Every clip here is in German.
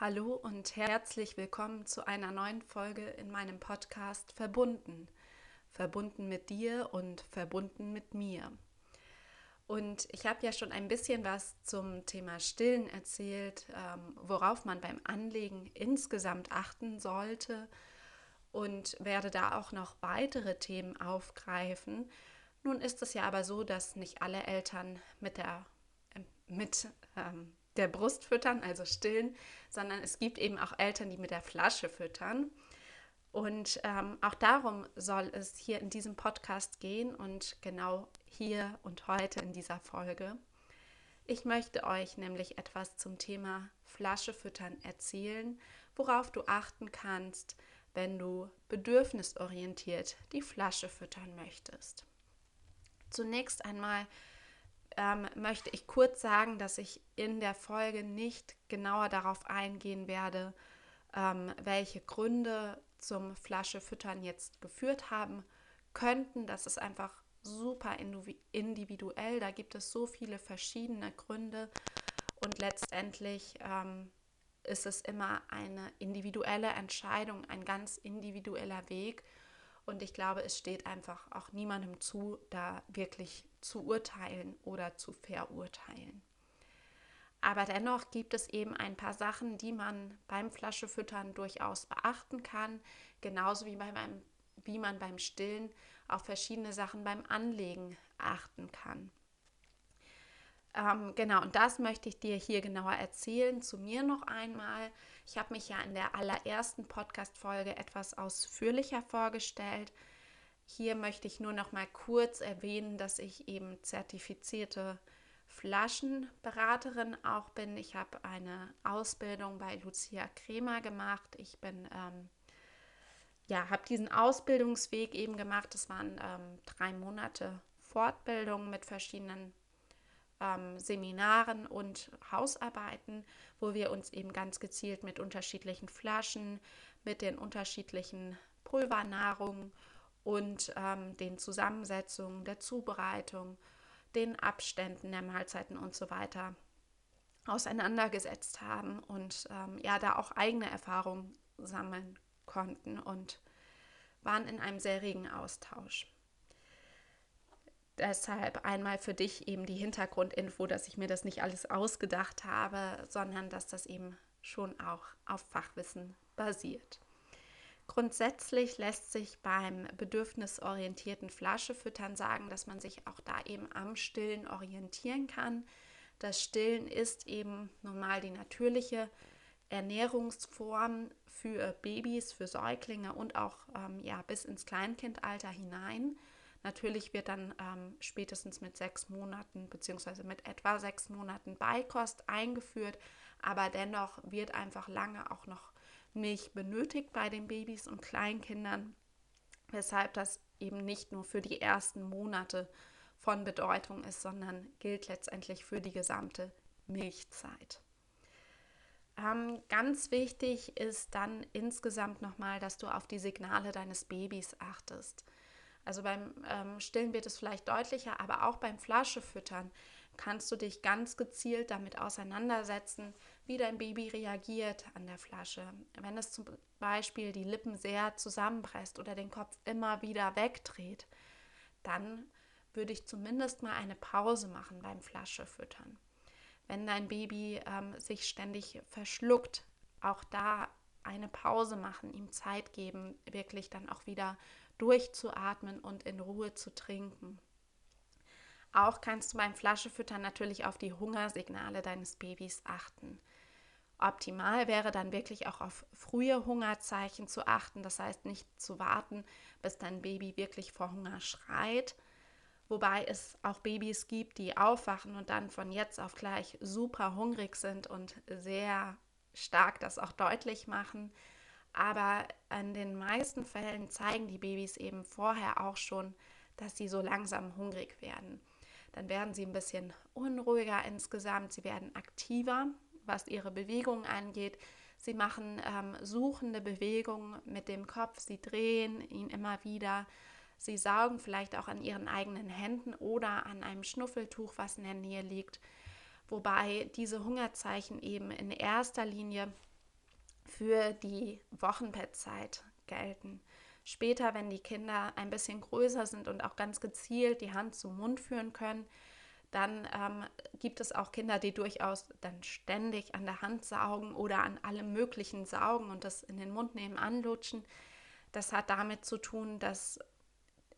Hallo und herzlich willkommen zu einer neuen Folge in meinem Podcast Verbunden. Verbunden mit dir und verbunden mit mir. Und ich habe ja schon ein bisschen was zum Thema Stillen erzählt, ähm, worauf man beim Anlegen insgesamt achten sollte und werde da auch noch weitere Themen aufgreifen. Nun ist es ja aber so, dass nicht alle Eltern mit der mit ähm, der Brust füttern, also stillen, sondern es gibt eben auch Eltern, die mit der Flasche füttern. Und ähm, auch darum soll es hier in diesem Podcast gehen und genau hier und heute in dieser Folge. Ich möchte euch nämlich etwas zum Thema Flasche füttern erzählen, worauf du achten kannst, wenn du bedürfnisorientiert die Flasche füttern möchtest. Zunächst einmal ähm, möchte ich kurz sagen, dass ich in der Folge nicht genauer darauf eingehen werde, ähm, welche Gründe zum Flaschefüttern jetzt geführt haben könnten. Das ist einfach super individuell. Da gibt es so viele verschiedene Gründe und letztendlich ähm, ist es immer eine individuelle Entscheidung, ein ganz individueller Weg. Und ich glaube, es steht einfach auch niemandem zu, da wirklich zu urteilen oder zu verurteilen. Aber dennoch gibt es eben ein paar Sachen, die man beim Flaschefüttern durchaus beachten kann, genauso wie, beim, wie man beim Stillen auf verschiedene Sachen beim Anlegen achten kann. Ähm, genau, und das möchte ich dir hier genauer erzählen. Zu mir noch einmal. Ich habe mich ja in der allerersten Podcast-Folge etwas ausführlicher vorgestellt. Hier möchte ich nur noch mal kurz erwähnen, dass ich eben zertifizierte Flaschenberaterin auch bin. Ich habe eine Ausbildung bei Lucia Kremer gemacht. Ich bin ähm, ja, habe diesen Ausbildungsweg eben gemacht. Das waren ähm, drei Monate Fortbildung mit verschiedenen ähm, Seminaren und Hausarbeiten, wo wir uns eben ganz gezielt mit unterschiedlichen Flaschen, mit den unterschiedlichen Pulvernahrungen und ähm, den Zusammensetzungen, der Zubereitung, den Abständen der Mahlzeiten und so weiter auseinandergesetzt haben und ähm, ja, da auch eigene Erfahrungen sammeln konnten und waren in einem sehr regen Austausch. Deshalb einmal für dich eben die Hintergrundinfo, dass ich mir das nicht alles ausgedacht habe, sondern dass das eben schon auch auf Fachwissen basiert. Grundsätzlich lässt sich beim bedürfnisorientierten Flaschefüttern sagen, dass man sich auch da eben am Stillen orientieren kann. Das Stillen ist eben normal die natürliche Ernährungsform für Babys, für Säuglinge und auch ähm, ja, bis ins Kleinkindalter hinein. Natürlich wird dann ähm, spätestens mit sechs Monaten beziehungsweise mit etwa sechs Monaten Beikost eingeführt, aber dennoch wird einfach lange auch noch Milch benötigt bei den Babys und Kleinkindern, weshalb das eben nicht nur für die ersten Monate von Bedeutung ist, sondern gilt letztendlich für die gesamte Milchzeit. Ähm, ganz wichtig ist dann insgesamt nochmal, dass du auf die Signale deines Babys achtest. Also beim ähm, Stillen wird es vielleicht deutlicher, aber auch beim Flaschefüttern kannst du dich ganz gezielt damit auseinandersetzen, wie dein Baby reagiert an der Flasche. Wenn es zum Beispiel die Lippen sehr zusammenpresst oder den Kopf immer wieder wegdreht, dann würde ich zumindest mal eine Pause machen beim Flaschefüttern. Wenn dein Baby ähm, sich ständig verschluckt, auch da eine Pause machen, ihm Zeit geben, wirklich dann auch wieder durchzuatmen und in Ruhe zu trinken. Auch kannst du beim Flaschefüttern natürlich auf die Hungersignale deines Babys achten. Optimal wäre dann wirklich auch auf frühe Hungerzeichen zu achten, das heißt nicht zu warten, bis dein Baby wirklich vor Hunger schreit, wobei es auch Babys gibt, die aufwachen und dann von jetzt auf gleich super hungrig sind und sehr stark das auch deutlich machen. Aber in den meisten Fällen zeigen die Babys eben vorher auch schon, dass sie so langsam hungrig werden. Dann werden sie ein bisschen unruhiger insgesamt, sie werden aktiver, was ihre Bewegungen angeht. Sie machen ähm, suchende Bewegungen mit dem Kopf, sie drehen ihn immer wieder. Sie saugen vielleicht auch an ihren eigenen Händen oder an einem Schnuffeltuch, was in der Nähe liegt. Wobei diese Hungerzeichen eben in erster Linie für die Wochenbettzeit gelten. Später, wenn die Kinder ein bisschen größer sind und auch ganz gezielt die Hand zum Mund führen können, dann ähm, gibt es auch Kinder, die durchaus dann ständig an der Hand saugen oder an allem Möglichen saugen und das in den Mund nehmen, anlutschen. Das hat damit zu tun, dass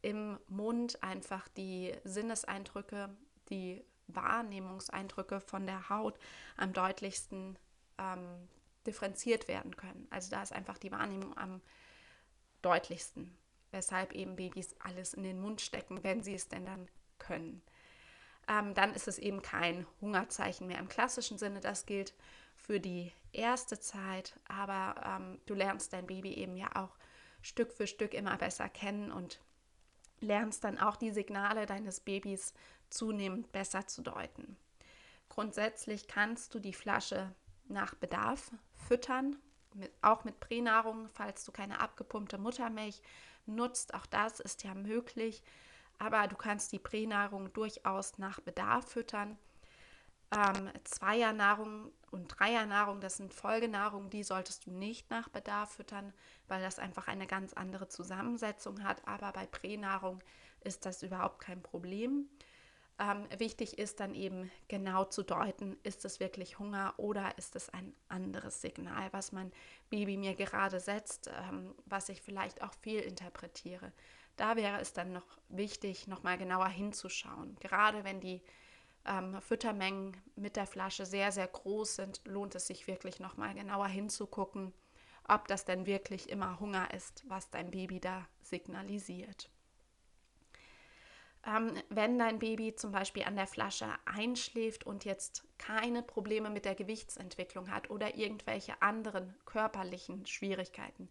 im Mund einfach die Sinneseindrücke, die Wahrnehmungseindrücke von der Haut am deutlichsten ähm, differenziert werden können. Also da ist einfach die Wahrnehmung am deutlichsten, weshalb eben Babys alles in den Mund stecken, wenn sie es denn dann können. Ähm, dann ist es eben kein Hungerzeichen mehr im klassischen Sinne. Das gilt für die erste Zeit, aber ähm, du lernst dein Baby eben ja auch Stück für Stück immer besser kennen und lernst dann auch die Signale deines Babys zunehmend besser zu deuten. Grundsätzlich kannst du die Flasche nach Bedarf füttern, mit, auch mit Pränahrung, falls du keine abgepumpte Muttermilch nutzt. Auch das ist ja möglich, aber du kannst die Pränahrung durchaus nach Bedarf füttern. Ähm, Zweier-Nahrung und Dreier-Nahrung, das sind Folgenahrung, die solltest du nicht nach Bedarf füttern, weil das einfach eine ganz andere Zusammensetzung hat. Aber bei Pränahrung ist das überhaupt kein Problem. Ähm, wichtig ist dann eben genau zu deuten, ist es wirklich Hunger oder ist es ein anderes Signal, was mein Baby mir gerade setzt, ähm, was ich vielleicht auch fehlinterpretiere. Da wäre es dann noch wichtig, nochmal genauer hinzuschauen. Gerade wenn die ähm, Füttermengen mit der Flasche sehr, sehr groß sind, lohnt es sich wirklich nochmal genauer hinzugucken, ob das denn wirklich immer Hunger ist, was dein Baby da signalisiert. Ähm, wenn dein Baby zum Beispiel an der Flasche einschläft und jetzt keine Probleme mit der Gewichtsentwicklung hat oder irgendwelche anderen körperlichen Schwierigkeiten,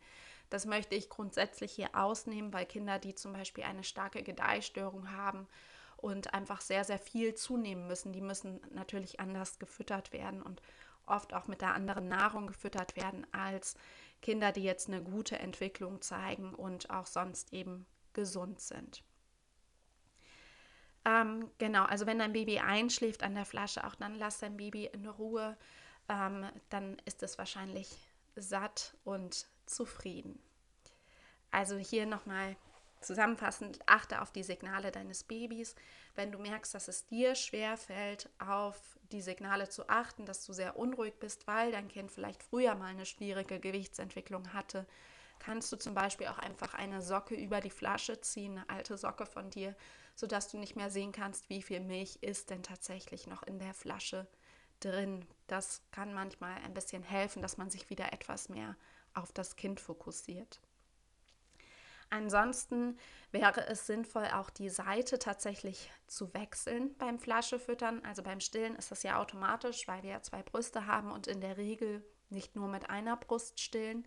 das möchte ich grundsätzlich hier ausnehmen, weil Kinder, die zum Beispiel eine starke Gedeihstörung haben und einfach sehr, sehr viel zunehmen müssen, die müssen natürlich anders gefüttert werden und oft auch mit der anderen Nahrung gefüttert werden als Kinder, die jetzt eine gute Entwicklung zeigen und auch sonst eben gesund sind. Ähm, genau, also wenn dein Baby einschläft an der Flasche, auch dann lass dein Baby in Ruhe. Ähm, dann ist es wahrscheinlich satt und zufrieden. Also hier nochmal zusammenfassend, achte auf die Signale deines Babys. Wenn du merkst, dass es dir schwer fällt, auf die Signale zu achten, dass du sehr unruhig bist, weil dein Kind vielleicht früher mal eine schwierige Gewichtsentwicklung hatte, kannst du zum Beispiel auch einfach eine Socke über die Flasche ziehen, eine alte Socke von dir, sodass du nicht mehr sehen kannst, wie viel Milch ist denn tatsächlich noch in der Flasche drin. Das kann manchmal ein bisschen helfen, dass man sich wieder etwas mehr auf das Kind fokussiert. Ansonsten wäre es sinnvoll, auch die Seite tatsächlich zu wechseln beim Flaschefüttern. Also beim Stillen ist das ja automatisch, weil wir ja zwei Brüste haben und in der Regel nicht nur mit einer Brust stillen.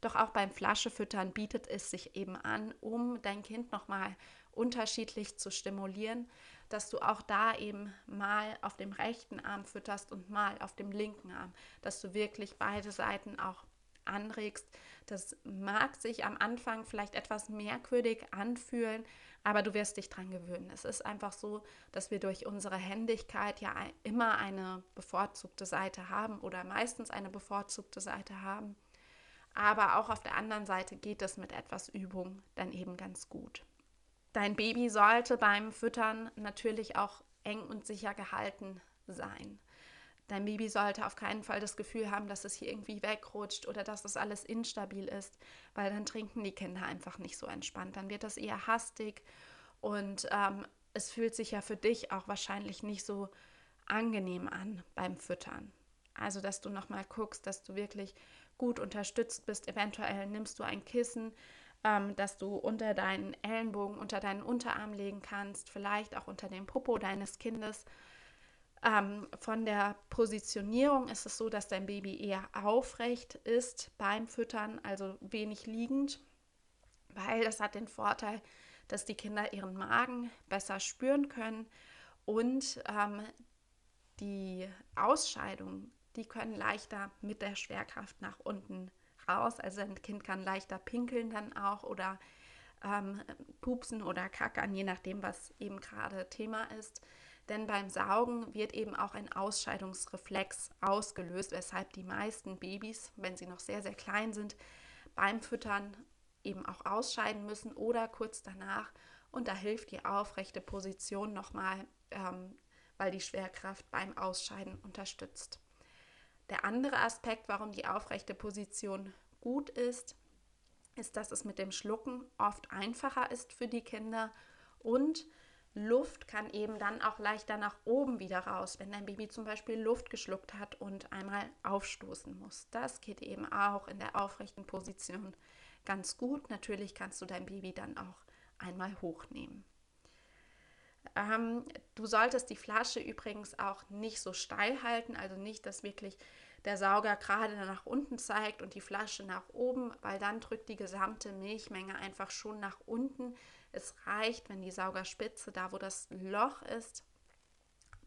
Doch auch beim Flaschefüttern bietet es sich eben an, um dein Kind nochmal unterschiedlich zu stimulieren, dass du auch da eben mal auf dem rechten Arm fütterst und mal auf dem linken Arm, dass du wirklich beide Seiten auch anregst. Das mag sich am Anfang vielleicht etwas merkwürdig anfühlen, aber du wirst dich dran gewöhnen. Es ist einfach so, dass wir durch unsere Händigkeit ja immer eine bevorzugte Seite haben oder meistens eine bevorzugte Seite haben. Aber auch auf der anderen Seite geht es mit etwas Übung dann eben ganz gut. Dein Baby sollte beim Füttern natürlich auch eng und sicher gehalten sein. Dein Baby sollte auf keinen Fall das Gefühl haben, dass es hier irgendwie wegrutscht oder dass das alles instabil ist, weil dann trinken die Kinder einfach nicht so entspannt. Dann wird das eher hastig und ähm, es fühlt sich ja für dich auch wahrscheinlich nicht so angenehm an beim Füttern. Also, dass du nochmal guckst, dass du wirklich gut unterstützt bist. Eventuell nimmst du ein Kissen, ähm, dass du unter deinen Ellenbogen, unter deinen Unterarm legen kannst, vielleicht auch unter dem Popo deines Kindes. Ähm, von der Positionierung ist es so, dass dein Baby eher aufrecht ist beim Füttern, also wenig liegend, weil das hat den Vorteil, dass die Kinder ihren Magen besser spüren können und ähm, die Ausscheidungen, die können leichter mit der Schwerkraft nach unten raus. Also ein Kind kann leichter pinkeln dann auch oder ähm, pupsen oder kackern, je nachdem, was eben gerade Thema ist. Denn beim Saugen wird eben auch ein Ausscheidungsreflex ausgelöst, weshalb die meisten Babys, wenn sie noch sehr, sehr klein sind, beim Füttern eben auch ausscheiden müssen oder kurz danach. Und da hilft die aufrechte Position nochmal, ähm, weil die Schwerkraft beim Ausscheiden unterstützt. Der andere Aspekt, warum die aufrechte Position gut ist, ist, dass es mit dem Schlucken oft einfacher ist für die Kinder und Luft kann eben dann auch leichter nach oben wieder raus, wenn dein Baby zum Beispiel Luft geschluckt hat und einmal aufstoßen muss. Das geht eben auch in der aufrechten Position ganz gut. Natürlich kannst du dein Baby dann auch einmal hochnehmen. Ähm, du solltest die Flasche übrigens auch nicht so steil halten, also nicht, dass wirklich der Sauger gerade nach unten zeigt und die Flasche nach oben, weil dann drückt die gesamte Milchmenge einfach schon nach unten. Es reicht, wenn die Saugerspitze, da wo das Loch ist,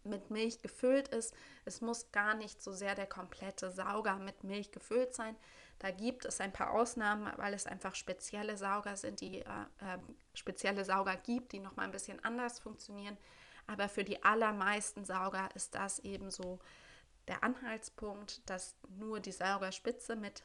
mit Milch gefüllt ist. Es muss gar nicht so sehr der komplette Sauger mit Milch gefüllt sein. Da gibt es ein paar Ausnahmen, weil es einfach spezielle Sauger sind, die äh, äh, spezielle Sauger gibt, die nochmal ein bisschen anders funktionieren. Aber für die allermeisten Sauger ist das eben so der Anhaltspunkt, dass nur die Saugerspitze mit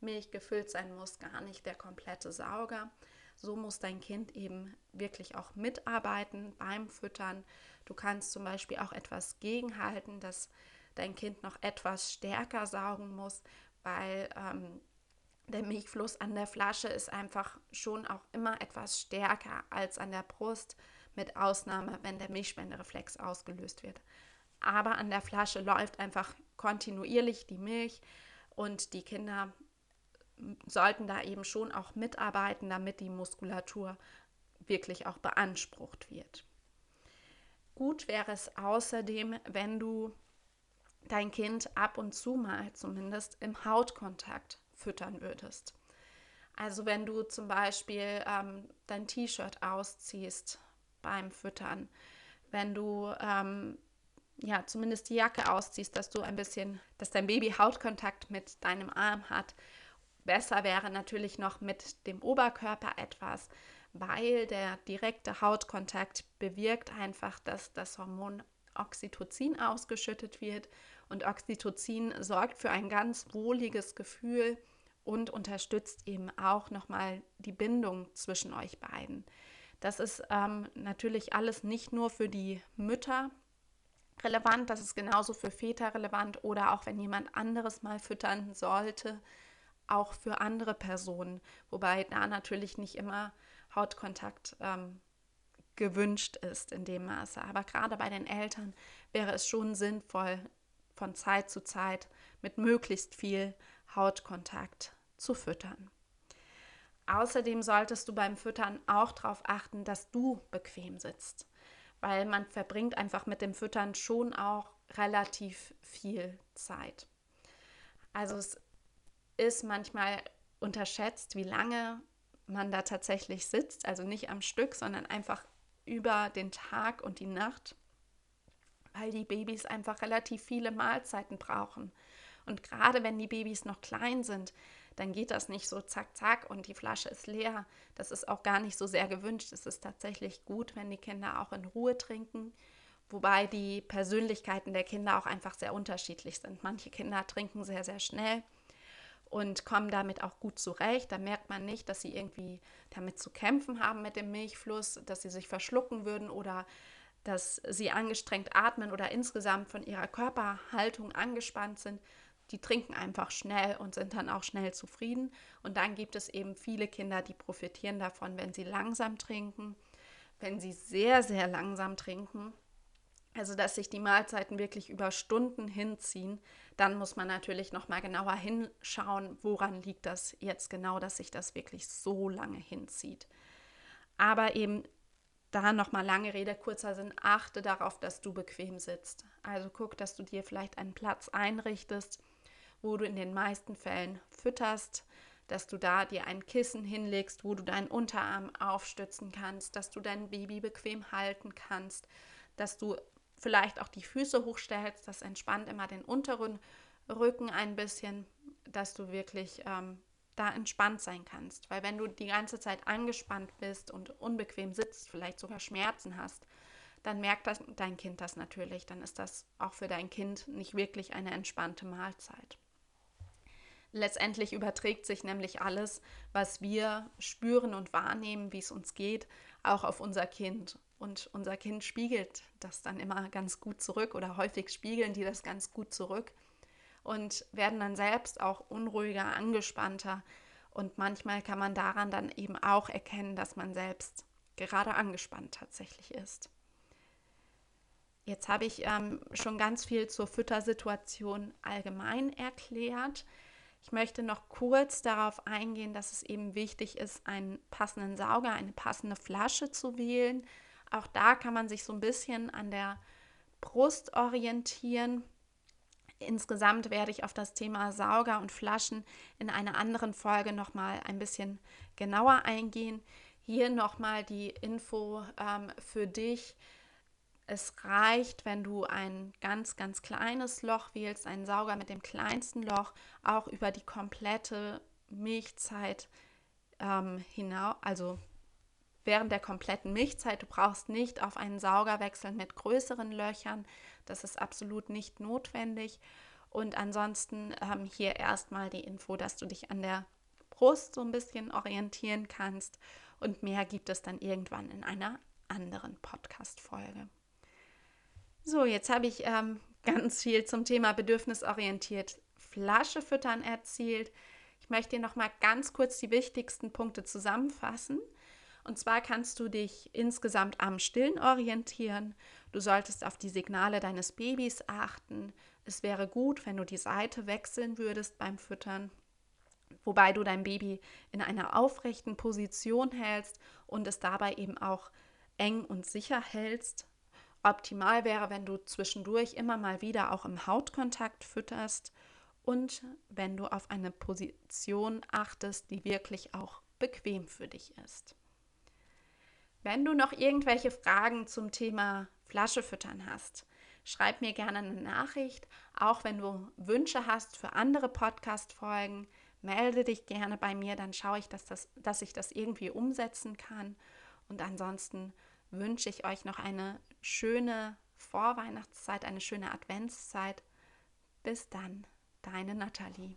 Milch gefüllt sein muss, gar nicht der komplette Sauger. So muss dein Kind eben wirklich auch mitarbeiten beim Füttern. Du kannst zum Beispiel auch etwas gegenhalten, dass dein Kind noch etwas stärker saugen muss, weil ähm, der Milchfluss an der Flasche ist einfach schon auch immer etwas stärker als an der Brust, mit Ausnahme, wenn der Milchspendereflex ausgelöst wird. Aber an der Flasche läuft einfach kontinuierlich die Milch und die Kinder sollten da eben schon auch mitarbeiten, damit die Muskulatur wirklich auch beansprucht wird. Gut wäre es außerdem, wenn du dein Kind ab und zu mal zumindest im Hautkontakt füttern würdest. Also wenn du zum Beispiel ähm, dein T-Shirt ausziehst beim Füttern, wenn du ähm, ja zumindest die Jacke ausziehst, dass du ein bisschen, dass dein Baby Hautkontakt mit deinem Arm hat Besser wäre natürlich noch mit dem Oberkörper etwas, weil der direkte Hautkontakt bewirkt einfach, dass das Hormon Oxytocin ausgeschüttet wird. Und Oxytocin sorgt für ein ganz wohliges Gefühl und unterstützt eben auch nochmal die Bindung zwischen euch beiden. Das ist ähm, natürlich alles nicht nur für die Mütter relevant, das ist genauso für Väter relevant oder auch wenn jemand anderes mal füttern sollte, auch für andere Personen, wobei da natürlich nicht immer Hautkontakt ähm, gewünscht ist in dem Maße. Aber gerade bei den Eltern wäre es schon sinnvoll, von Zeit zu Zeit mit möglichst viel Hautkontakt zu füttern. Außerdem solltest du beim Füttern auch darauf achten, dass du bequem sitzt, weil man verbringt einfach mit dem Füttern schon auch relativ viel Zeit. Also es ist manchmal unterschätzt, wie lange man da tatsächlich sitzt. Also nicht am Stück, sondern einfach über den Tag und die Nacht, weil die Babys einfach relativ viele Mahlzeiten brauchen. Und gerade wenn die Babys noch klein sind, dann geht das nicht so zack, zack und die Flasche ist leer. Das ist auch gar nicht so sehr gewünscht. Es ist tatsächlich gut, wenn die Kinder auch in Ruhe trinken. Wobei die Persönlichkeiten der Kinder auch einfach sehr unterschiedlich sind. Manche Kinder trinken sehr, sehr schnell und kommen damit auch gut zurecht. Da merkt man nicht, dass sie irgendwie damit zu kämpfen haben mit dem Milchfluss, dass sie sich verschlucken würden oder dass sie angestrengt atmen oder insgesamt von ihrer Körperhaltung angespannt sind. Die trinken einfach schnell und sind dann auch schnell zufrieden. Und dann gibt es eben viele Kinder, die profitieren davon, wenn sie langsam trinken. Wenn sie sehr, sehr langsam trinken, also dass sich die Mahlzeiten wirklich über Stunden hinziehen, dann muss man natürlich noch mal genauer hinschauen, woran liegt das jetzt genau, dass sich das wirklich so lange hinzieht. Aber eben da noch mal lange Rede kurzer Sinn, achte darauf, dass du bequem sitzt. Also guck, dass du dir vielleicht einen Platz einrichtest, wo du in den meisten Fällen fütterst, dass du da dir ein Kissen hinlegst, wo du deinen Unterarm aufstützen kannst, dass du dein Baby bequem halten kannst, dass du vielleicht auch die Füße hochstellst. Das entspannt immer den unteren Rücken ein bisschen, dass du wirklich ähm, da entspannt sein kannst. Weil wenn du die ganze Zeit angespannt bist und unbequem sitzt, vielleicht sogar Schmerzen hast, dann merkt das, dein Kind das natürlich. Dann ist das auch für dein Kind nicht wirklich eine entspannte Mahlzeit. Letztendlich überträgt sich nämlich alles, was wir spüren und wahrnehmen, wie es uns geht, auch auf unser Kind. Und unser Kind spiegelt das dann immer ganz gut zurück oder häufig spiegeln die das ganz gut zurück und werden dann selbst auch unruhiger, angespannter. Und manchmal kann man daran dann eben auch erkennen, dass man selbst gerade angespannt tatsächlich ist. Jetzt habe ich ähm, schon ganz viel zur Füttersituation allgemein erklärt. Ich möchte noch kurz darauf eingehen, dass es eben wichtig ist, einen passenden Sauger, eine passende Flasche zu wählen. Auch da kann man sich so ein bisschen an der Brust orientieren. Insgesamt werde ich auf das Thema Sauger und Flaschen in einer anderen Folge nochmal ein bisschen genauer eingehen. Hier nochmal die Info ähm, für dich. Es reicht, wenn du ein ganz, ganz kleines Loch wählst, einen Sauger mit dem kleinsten Loch, auch über die komplette Milchzeit ähm, hinaus, also während der kompletten Milchzeit. Du brauchst nicht auf einen Sauger wechseln mit größeren Löchern. Das ist absolut nicht notwendig. Und ansonsten ähm, hier erstmal die Info, dass du dich an der Brust so ein bisschen orientieren kannst. Und mehr gibt es dann irgendwann in einer anderen Podcast-Folge. So, jetzt habe ich ähm, ganz viel zum Thema bedürfnisorientiert Flasche füttern erzählt. Ich möchte dir noch mal ganz kurz die wichtigsten Punkte zusammenfassen. Und zwar kannst du dich insgesamt am Stillen orientieren. Du solltest auf die Signale deines Babys achten. Es wäre gut, wenn du die Seite wechseln würdest beim Füttern, wobei du dein Baby in einer aufrechten Position hältst und es dabei eben auch eng und sicher hältst. Optimal wäre, wenn du zwischendurch immer mal wieder auch im Hautkontakt fütterst und wenn du auf eine Position achtest, die wirklich auch bequem für dich ist. Wenn du noch irgendwelche Fragen zum Thema Flasche füttern hast, schreib mir gerne eine Nachricht. Auch wenn du Wünsche hast für andere Podcast-Folgen, melde dich gerne bei mir, dann schaue ich, dass, das, dass ich das irgendwie umsetzen kann. Und ansonsten wünsche ich euch noch eine schöne Vorweihnachtszeit, eine schöne Adventszeit. Bis dann, deine Nathalie.